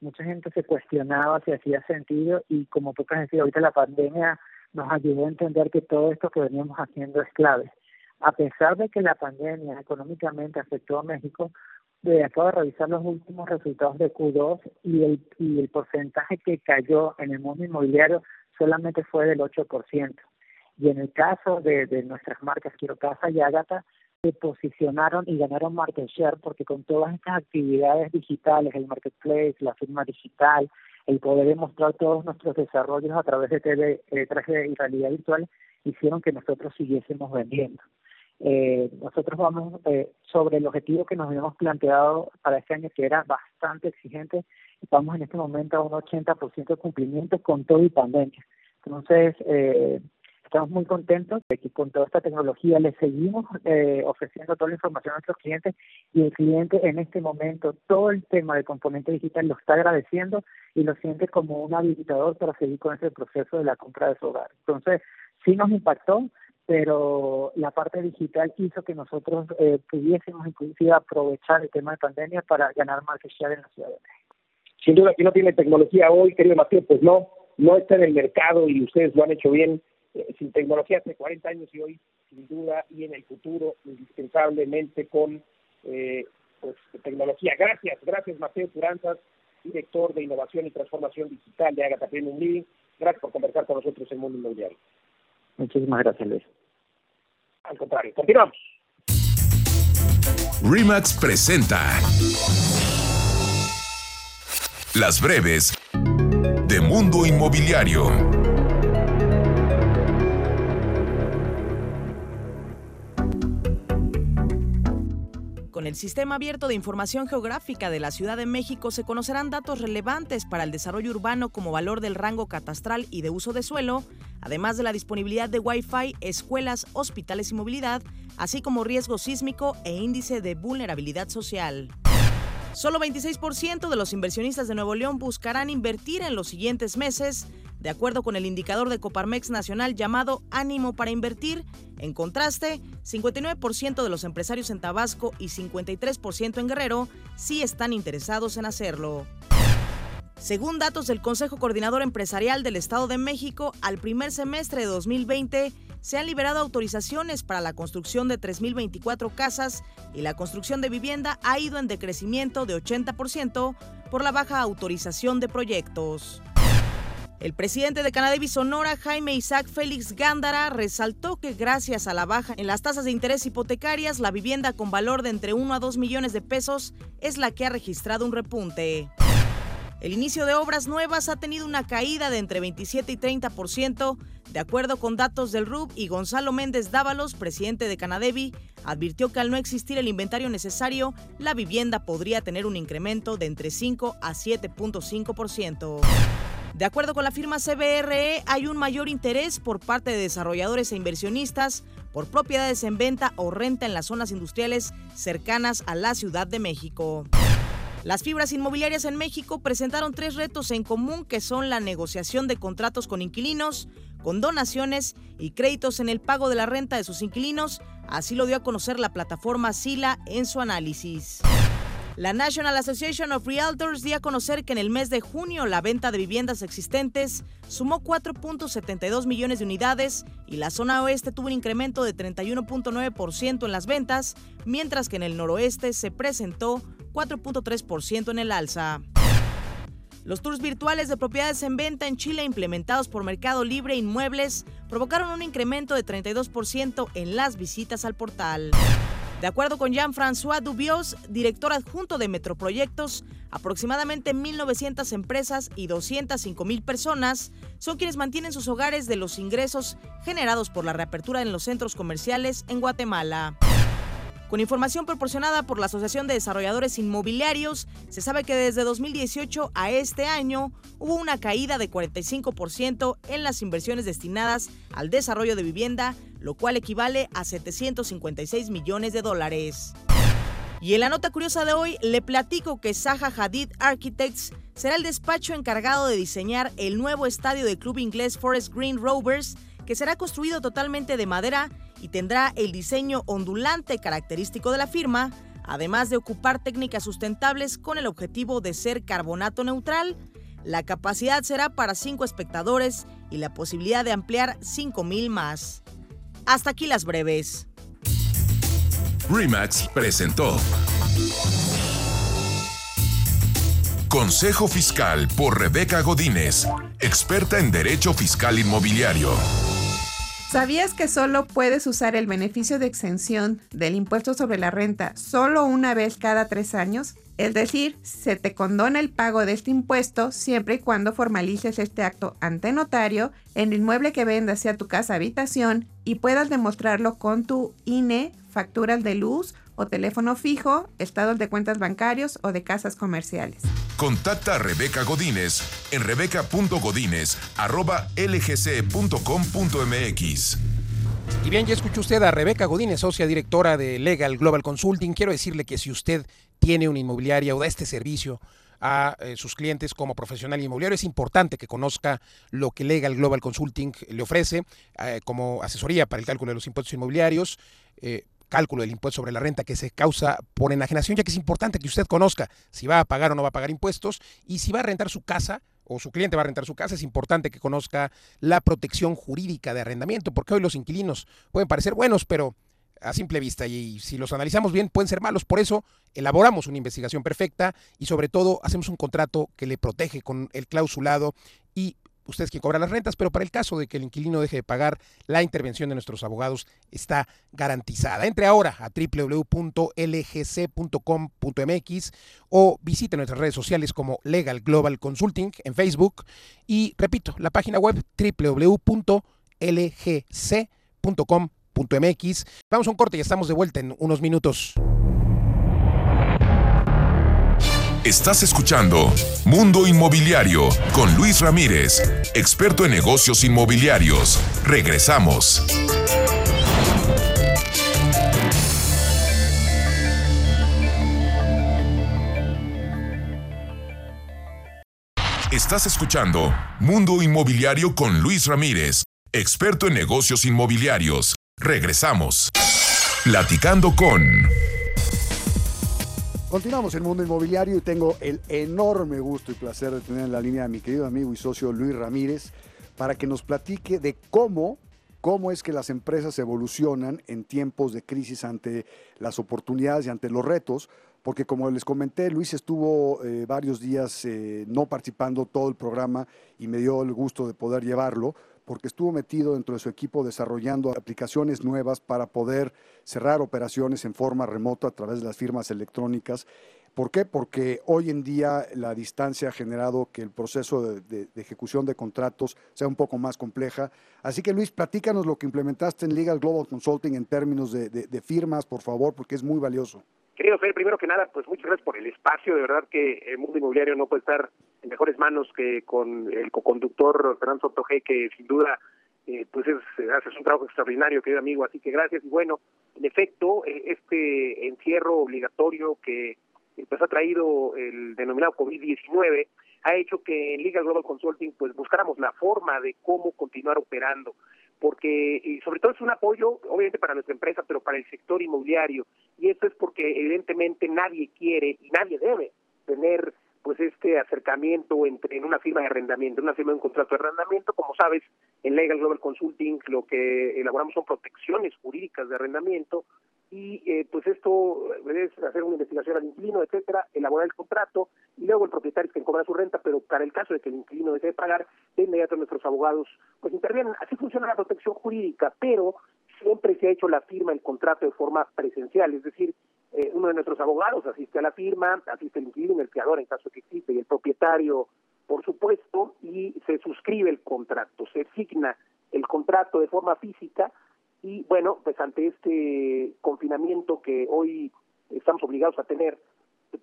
Mucha gente se cuestionaba si hacía sentido y como tú has decir, ahorita la pandemia nos ayudó a entender que todo esto que veníamos haciendo es clave. A pesar de que la pandemia económicamente afectó a México, acabo de revisar los últimos resultados de Q2 y el, y el porcentaje que cayó en el mundo inmobiliario solamente fue del 8%. Y en el caso de, de nuestras marcas Quiero Casa y Ágata, se posicionaron y ganaron market share porque con todas estas actividades digitales, el marketplace, la firma digital, el poder demostrar todos nuestros desarrollos a través de TV, eh, traje y realidad virtual hicieron que nosotros siguiésemos vendiendo. Eh, nosotros vamos eh, sobre el objetivo que nos habíamos planteado para este año, que era bastante exigente, y vamos en este momento a un 80% de cumplimiento con todo y pandemia. Entonces, eh, Estamos muy contentos de que con toda esta tecnología le seguimos eh, ofreciendo toda la información a nuestros clientes y el cliente en este momento todo el tema de componente digital lo está agradeciendo y lo siente como un habilitador para seguir con ese proceso de la compra de su hogar. Entonces, sí nos impactó, pero la parte digital hizo que nosotros eh, pudiésemos inclusive aprovechar el tema de pandemia para ganar más share en la Ciudad de México. Sin duda que no tiene tecnología hoy, querido Mateo, pues no, no está en el mercado y ustedes lo han hecho bien eh, sin tecnología hace 40 años y hoy, sin duda, y en el futuro, indispensablemente con eh, pues, tecnología. Gracias, gracias Mateo Puranzas, director de Innovación y Transformación Digital de Agatha Premium Living. Gracias por conversar con nosotros en Mundo Inmobiliario. Muchísimas gracias, Luis. Al contrario, continuamos. Remax presenta Las breves de Mundo Inmobiliario. Con el Sistema Abierto de Información Geográfica de la Ciudad de México se conocerán datos relevantes para el desarrollo urbano como valor del rango catastral y de uso de suelo, además de la disponibilidad de Wi-Fi, escuelas, hospitales y movilidad, así como riesgo sísmico e índice de vulnerabilidad social. Solo 26% de los inversionistas de Nuevo León buscarán invertir en los siguientes meses, de acuerdo con el indicador de Coparmex Nacional llamado Ánimo para Invertir. En contraste, 59% de los empresarios en Tabasco y 53% en Guerrero sí están interesados en hacerlo. Según datos del Consejo Coordinador Empresarial del Estado de México, al primer semestre de 2020 se han liberado autorizaciones para la construcción de 3.024 casas y la construcción de vivienda ha ido en decrecimiento de 80% por la baja autorización de proyectos. El presidente de Canadevi Sonora, Jaime Isaac Félix Gándara, resaltó que gracias a la baja en las tasas de interés hipotecarias, la vivienda con valor de entre 1 a 2 millones de pesos es la que ha registrado un repunte. El inicio de obras nuevas ha tenido una caída de entre 27 y 30%, de acuerdo con datos del RUB y Gonzalo Méndez Dávalos, presidente de Canadevi, advirtió que al no existir el inventario necesario, la vivienda podría tener un incremento de entre 5 a 7.5%. De acuerdo con la firma CBRE, hay un mayor interés por parte de desarrolladores e inversionistas por propiedades en venta o renta en las zonas industriales cercanas a la Ciudad de México. Las fibras inmobiliarias en México presentaron tres retos en común que son la negociación de contratos con inquilinos, con donaciones y créditos en el pago de la renta de sus inquilinos, así lo dio a conocer la plataforma Sila en su análisis. La National Association of Realtors dio a conocer que en el mes de junio la venta de viviendas existentes sumó 4.72 millones de unidades y la zona oeste tuvo un incremento de 31.9% en las ventas, mientras que en el noroeste se presentó 4.3% en el alza. Los tours virtuales de propiedades en venta en Chile implementados por Mercado Libre Inmuebles provocaron un incremento de 32% en las visitas al portal. De acuerdo con Jean-François Dubios, director adjunto de Metroproyectos, aproximadamente 1.900 empresas y 205.000 personas son quienes mantienen sus hogares de los ingresos generados por la reapertura en los centros comerciales en Guatemala. Con información proporcionada por la Asociación de Desarrolladores Inmobiliarios, se sabe que desde 2018 a este año hubo una caída de 45% en las inversiones destinadas al desarrollo de vivienda, lo cual equivale a 756 millones de dólares. Y en la nota curiosa de hoy le platico que Zaha Hadid Architects será el despacho encargado de diseñar el nuevo estadio del club inglés Forest Green Rovers, que será construido totalmente de madera y tendrá el diseño ondulante característico de la firma, además de ocupar técnicas sustentables con el objetivo de ser carbonato neutral. La capacidad será para 5 espectadores y la posibilidad de ampliar 5.000 más. Hasta aquí las breves. Remax presentó Consejo Fiscal por Rebeca Godínez, experta en Derecho Fiscal Inmobiliario. ¿Sabías que solo puedes usar el beneficio de exención del impuesto sobre la renta solo una vez cada tres años? Es decir, se te condona el pago de este impuesto siempre y cuando formalices este acto ante notario en el inmueble que vendas sea tu casa habitación y puedas demostrarlo con tu INE, facturas de luz o teléfono fijo, estados de cuentas bancarios o de casas comerciales. Contacta a Rebeca Godínez en rebeca.godínez.lgc.com.mx. Y bien, ya escuchó usted a Rebeca Godínez, socia directora de Legal Global Consulting. Quiero decirle que si usted tiene una inmobiliaria o da este servicio a eh, sus clientes como profesional inmobiliario, es importante que conozca lo que Legal Global Consulting le ofrece eh, como asesoría para el cálculo de los impuestos inmobiliarios. Eh, cálculo del impuesto sobre la renta que se causa por enajenación, ya que es importante que usted conozca si va a pagar o no va a pagar impuestos y si va a rentar su casa o su cliente va a rentar su casa, es importante que conozca la protección jurídica de arrendamiento, porque hoy los inquilinos pueden parecer buenos, pero a simple vista y si los analizamos bien pueden ser malos. Por eso elaboramos una investigación perfecta y sobre todo hacemos un contrato que le protege con el clausulado y usted es quien cobra las rentas, pero para el caso de que el inquilino deje de pagar, la intervención de nuestros abogados está garantizada. Entre ahora a www.lgc.com.mx o visite nuestras redes sociales como Legal Global Consulting en Facebook y repito, la página web www.lgc.com.mx. Vamos a un corte y estamos de vuelta en unos minutos. Estás escuchando Mundo Inmobiliario con Luis Ramírez, experto en negocios inmobiliarios. Regresamos. Estás escuchando Mundo Inmobiliario con Luis Ramírez, experto en negocios inmobiliarios. Regresamos. Platicando con... Continuamos en Mundo Inmobiliario y tengo el enorme gusto y placer de tener en la línea a mi querido amigo y socio Luis Ramírez para que nos platique de cómo, cómo es que las empresas evolucionan en tiempos de crisis ante las oportunidades y ante los retos, porque como les comenté, Luis estuvo eh, varios días eh, no participando todo el programa y me dio el gusto de poder llevarlo, porque estuvo metido dentro de su equipo desarrollando aplicaciones nuevas para poder cerrar operaciones en forma remota a través de las firmas electrónicas. ¿Por qué? Porque hoy en día la distancia ha generado que el proceso de, ejecución de contratos sea un poco más compleja. Así que Luis, platícanos lo que implementaste en Legal Global Consulting en términos de firmas, por favor, porque es muy valioso. Querido Fer, primero que nada, pues muchas gracias por el espacio. De verdad que el mundo inmobiliario no puede estar en mejores manos que con el coconductor Fernando Sotoje, que sin duda eh, pues es, haces un trabajo extraordinario, querido amigo. Así que gracias. Y bueno, en efecto, eh, este encierro obligatorio que pues ha traído el denominado COVID-19 ha hecho que en Liga Global Consulting pues buscáramos la forma de cómo continuar operando porque y sobre todo es un apoyo, obviamente para nuestra empresa, pero para el sector inmobiliario. Y esto es porque evidentemente nadie quiere y nadie debe tener pues este acercamiento entre en una firma de arrendamiento, una firma de un contrato de arrendamiento, como sabes, en Legal Global Consulting lo que elaboramos son protecciones jurídicas de arrendamiento y eh, pues esto es hacer una investigación al inquilino, etcétera, elaborar el contrato y luego el propietario es quien cobra su renta, pero para el caso de que el inquilino desee pagar, de inmediato nuestros abogados pues intervienen. Así funciona la protección jurídica, pero siempre se ha hecho la firma, el contrato de forma presencial, es decir, eh, uno de nuestros abogados asiste a la firma, asiste el inquilino, el fiador en caso que existe, y el propietario, por supuesto, y se suscribe el contrato, se signa el contrato de forma física y bueno, pues ante este confinamiento que hoy estamos obligados a tener,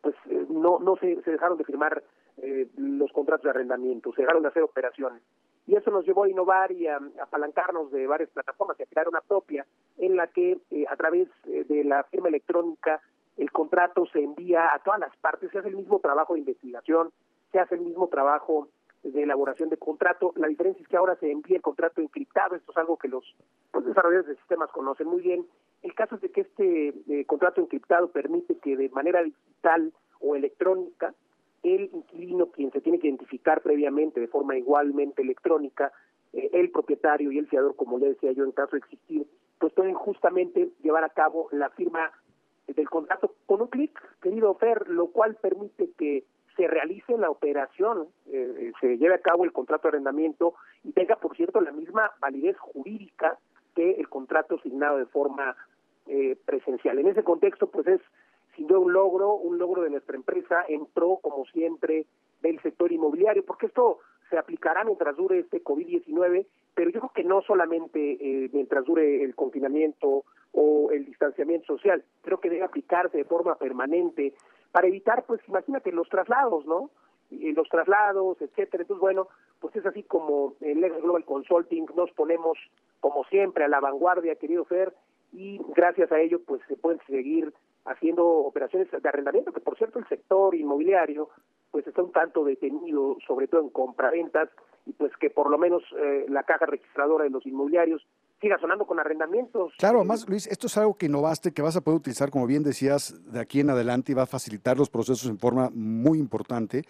pues eh, no no se, se dejaron de firmar eh, los contratos de arrendamiento, se dejaron de hacer operaciones. Y eso nos llevó a innovar y a, apalancarnos de varias plataformas y a crear una propia en la que eh, a través de la firma electrónica el contrato se envía a todas las partes, se hace el mismo trabajo de investigación, se hace el mismo trabajo de elaboración de contrato. La diferencia es que ahora se envía el contrato encriptado, esto es algo que los, desarrolladores de sistemas conocen muy bien. El caso es de que este eh, contrato encriptado permite que de manera digital o electrónica el inquilino, quien se tiene que identificar previamente de forma igualmente electrónica, eh, el propietario y el fiador, como le decía yo, en caso de existir, pues pueden justamente llevar a cabo la firma del contrato con un clic, querido Fer, lo cual permite que se realice la operación, eh, se lleve a cabo el contrato de arrendamiento y tenga, por cierto, la misma validez jurídica que el contrato asignado de forma eh, presencial. En ese contexto, pues es sin duda un logro, un logro de nuestra empresa en pro, como siempre, del sector inmobiliario, porque esto se aplicará mientras dure este COVID-19, pero yo creo que no solamente eh, mientras dure el confinamiento o el distanciamiento social, creo que debe aplicarse de forma permanente para evitar, pues imagínate, los traslados, ¿no? Y los traslados, etcétera. Entonces, bueno, pues es así como en Legal Global Consulting nos ponemos, como siempre, a la vanguardia, querido Fer, y gracias a ello, pues se pueden seguir haciendo operaciones de arrendamiento, que por cierto el sector inmobiliario pues está un tanto detenido, sobre todo en compraventas, y pues que por lo menos eh, la caja registradora de los inmobiliarios siga sonando con arrendamientos. Claro, además, Luis, esto es algo que innovaste, que vas a poder utilizar, como bien decías, de aquí en adelante y va a facilitar los procesos en forma muy importante.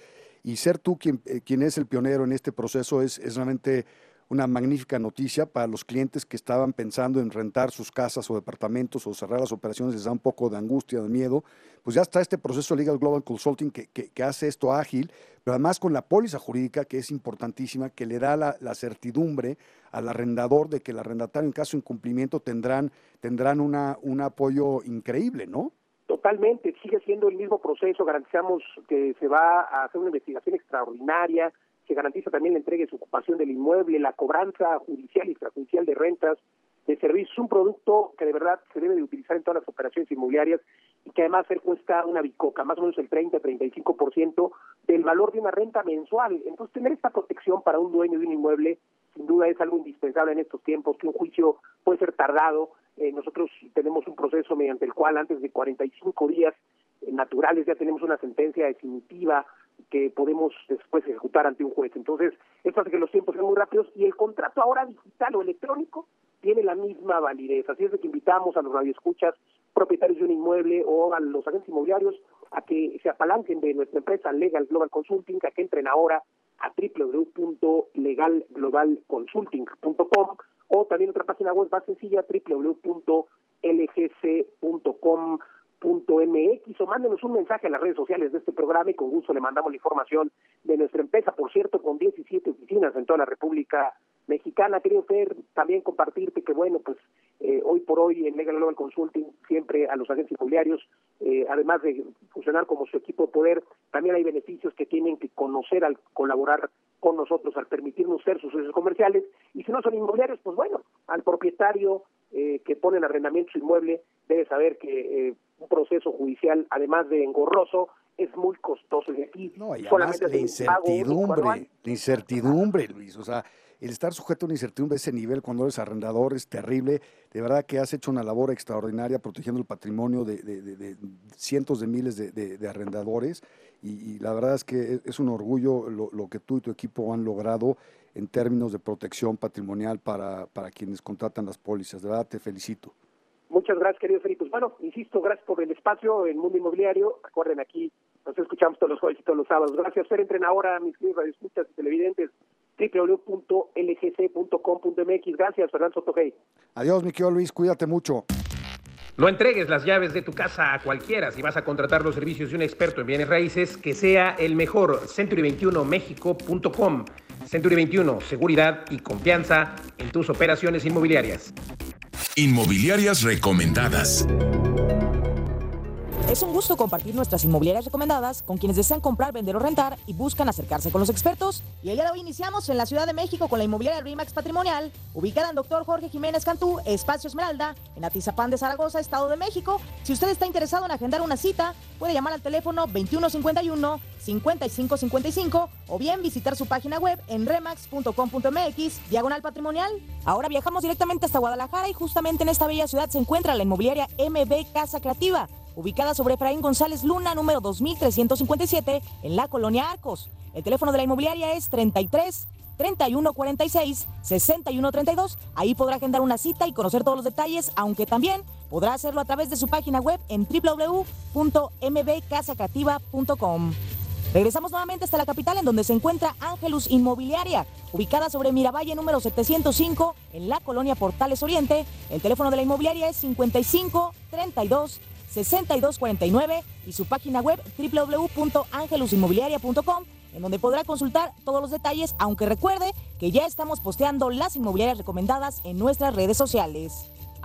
Y ser tú quien, eh, quien es el pionero en este proceso es, es realmente una magnífica noticia para los clientes que estaban pensando en rentar sus casas o departamentos o cerrar las operaciones, les da un poco de angustia, de miedo. Pues ya está este proceso Legal Global Consulting que, que, hace esto ágil, pero además con la póliza jurídica que es importantísima, que le da la, la, certidumbre al arrendador de que el arrendatario en caso de incumplimiento tendrán, tendrán una, un apoyo increíble, ¿no? Totalmente, sigue siendo el mismo proceso, garantizamos que se va a hacer una investigación extraordinaria, se garantiza también la entrega y su ocupación del inmueble, la cobranza judicial y extrajudicial de rentas, de servicios, un producto que de verdad se debe de utilizar en todas las operaciones inmobiliarias y que además se cuesta una bicoca, más o menos el 30-35% del valor de una renta mensual. Entonces, tener esta protección para un dueño de un inmueble sin duda es algo indispensable en estos tiempos, que un juicio puede ser tardado. Eh, nosotros tenemos un proceso mediante el cual antes de 45 días eh, naturales ya tenemos una sentencia definitiva que podemos después ejecutar ante un juez. Entonces, esto hace que los tiempos sean muy rápidos y el contrato ahora digital o electrónico tiene la misma validez. Así es de que invitamos a los radioescuchas, propietarios de un inmueble o a los agentes inmobiliarios a que se apalanquen de nuestra empresa Legal Global Consulting, a que entren ahora a www.legalglobalconsulting.com o también otra página web más sencilla www.lgc.com .mx o mándenos un mensaje en las redes sociales de este programa y con gusto le mandamos la información de nuestra empresa, por cierto, con 17 oficinas en toda la República Mexicana. Quería usted también compartirte que, bueno, pues eh, hoy por hoy en Legal Global Consulting, siempre a los agentes inmobiliarios, eh, además de funcionar como su equipo de poder, también hay beneficios que tienen que conocer al colaborar con nosotros, al permitirnos ser sus socios comerciales. Y si no son inmobiliarios, pues bueno, al propietario eh, que pone en arrendamiento su inmueble debe saber que un proceso judicial, además de engorroso, es muy costoso. Y aquí no, y solamente la incertidumbre, la incertidumbre, Luis. O sea, el estar sujeto a una incertidumbre de ese nivel cuando eres arrendador es terrible. De verdad que has hecho una labor extraordinaria protegiendo el patrimonio de, cientos de miles de, arrendadores y, la verdad es que es un orgullo lo, que tú y tu equipo han logrado en términos de protección patrimonial para, para quienes contratan las pólizas. De verdad te felicito. Muchas gracias, querido Felipe. Pues bueno, insisto, gracias por el espacio en Mundo Inmobiliario. Recuerden, aquí nos escuchamos todos los jueves y todos los sábados. Gracias, Fer. Entren ahora, mis queridos escuchas y televidentes www.lgc.com.mx. Gracias, Fernando Sotogey. Adiós, mi querido Luis, cuídate mucho. No entregues las llaves de tu casa a cualquiera. Si vas a contratar los servicios de un experto en bienes raíces, que sea el mejor. Century21mexico.com. Century 21, seguridad y confianza en tus operaciones inmobiliarias. Inmobiliarias recomendadas. Es un gusto compartir nuestras inmobiliarias recomendadas con quienes desean comprar, vender o rentar y buscan acercarse con los expertos. Y el día de hoy iniciamos en la Ciudad de México con la inmobiliaria Remax Patrimonial, ubicada en Doctor Jorge Jiménez Cantú, Espacio Esmeralda, en Atizapán de Zaragoza, Estado de México. Si usted está interesado en agendar una cita, puede llamar al teléfono 2151 5555 o bien visitar su página web en remax.com.mx, diagonal patrimonial. Ahora viajamos directamente hasta Guadalajara y justamente en esta bella ciudad se encuentra la inmobiliaria MB Casa Creativa ubicada sobre Efraín González Luna, número 2357, en la colonia Arcos. El teléfono de la inmobiliaria es 33 3146 6132. Ahí podrá agendar una cita y conocer todos los detalles, aunque también podrá hacerlo a través de su página web en www.mbcasacativa.com. Regresamos nuevamente hasta la capital en donde se encuentra Ángelus Inmobiliaria, ubicada sobre Miravalle número 705 en la colonia Portales Oriente. El teléfono de la inmobiliaria es 55 32 6249 y su página web www.angelusinmobiliaria.com en donde podrá consultar todos los detalles, aunque recuerde que ya estamos posteando las inmobiliarias recomendadas en nuestras redes sociales.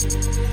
Pero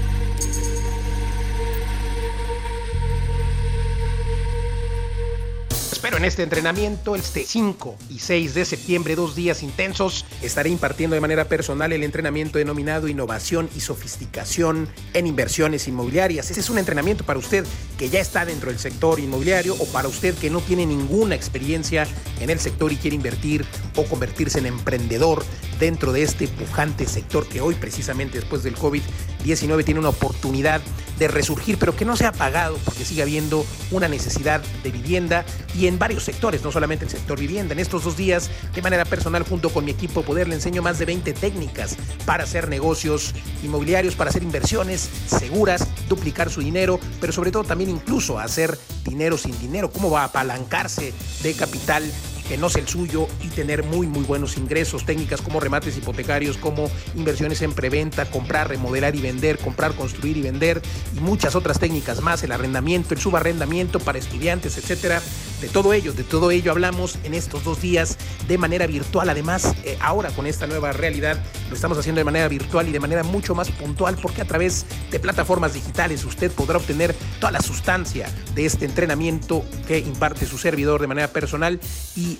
este entrenamiento, este 5 y 6 de septiembre, dos días intensos, estaré impartiendo de manera personal el entrenamiento denominado Innovación y Sofisticación en Inversiones Inmobiliarias. Este es un entrenamiento para usted que ya está dentro del sector inmobiliario o para usted que no tiene ninguna experiencia en el sector y quiere invertir o convertirse en emprendedor dentro de este pujante sector que hoy, precisamente después del COVID-19, tiene una oportunidad de resurgir, pero que no se ha apagado porque sigue habiendo una necesidad de vivienda y en sectores, no solamente el sector vivienda. En estos dos días, de manera personal, junto con mi equipo Poder, le enseño más de 20 técnicas para hacer negocios inmobiliarios, para hacer inversiones seguras, duplicar su dinero, pero sobre todo también incluso hacer dinero sin dinero, cómo va a apalancarse de capital que no sea el suyo y tener muy muy buenos ingresos, técnicas como remates hipotecarios, como inversiones en preventa, comprar, remodelar y vender, comprar, construir y vender y muchas otras técnicas más, el arrendamiento, el subarrendamiento para estudiantes, etcétera. De todo ello, de todo ello hablamos en estos dos días de manera virtual. Además, eh, ahora con esta nueva realidad lo estamos haciendo de manera virtual y de manera mucho más puntual porque a través de plataformas digitales usted podrá obtener toda la sustancia de este entrenamiento que imparte su servidor de manera personal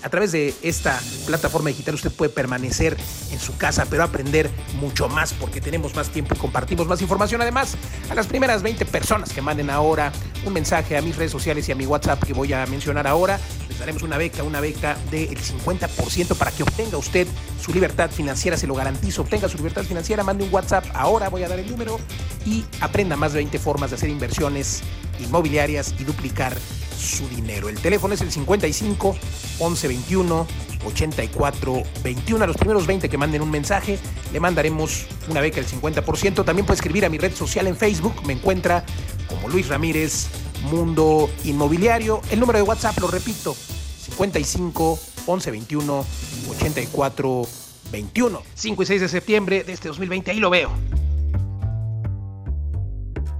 a través de esta plataforma digital usted puede permanecer en su casa pero aprender mucho más porque tenemos más tiempo y compartimos más información. Además, a las primeras 20 personas que manden ahora un mensaje a mis redes sociales y a mi WhatsApp que voy a mencionar ahora, les daremos una beca, una beca del 50% para que obtenga usted su libertad financiera, se lo garantizo, obtenga su libertad financiera, mande un WhatsApp, ahora voy a dar el número y aprenda más de 20 formas de hacer inversiones inmobiliarias y duplicar su dinero. El teléfono es el 55 11 21 84 21. A los primeros 20 que manden un mensaje, le mandaremos una beca del 50%. También puede escribir a mi red social en Facebook, me encuentra como Luis Ramírez Mundo Inmobiliario. El número de WhatsApp, lo repito, 55 11 21 84 21. 5 y 6 de septiembre de este 2020, ahí lo veo.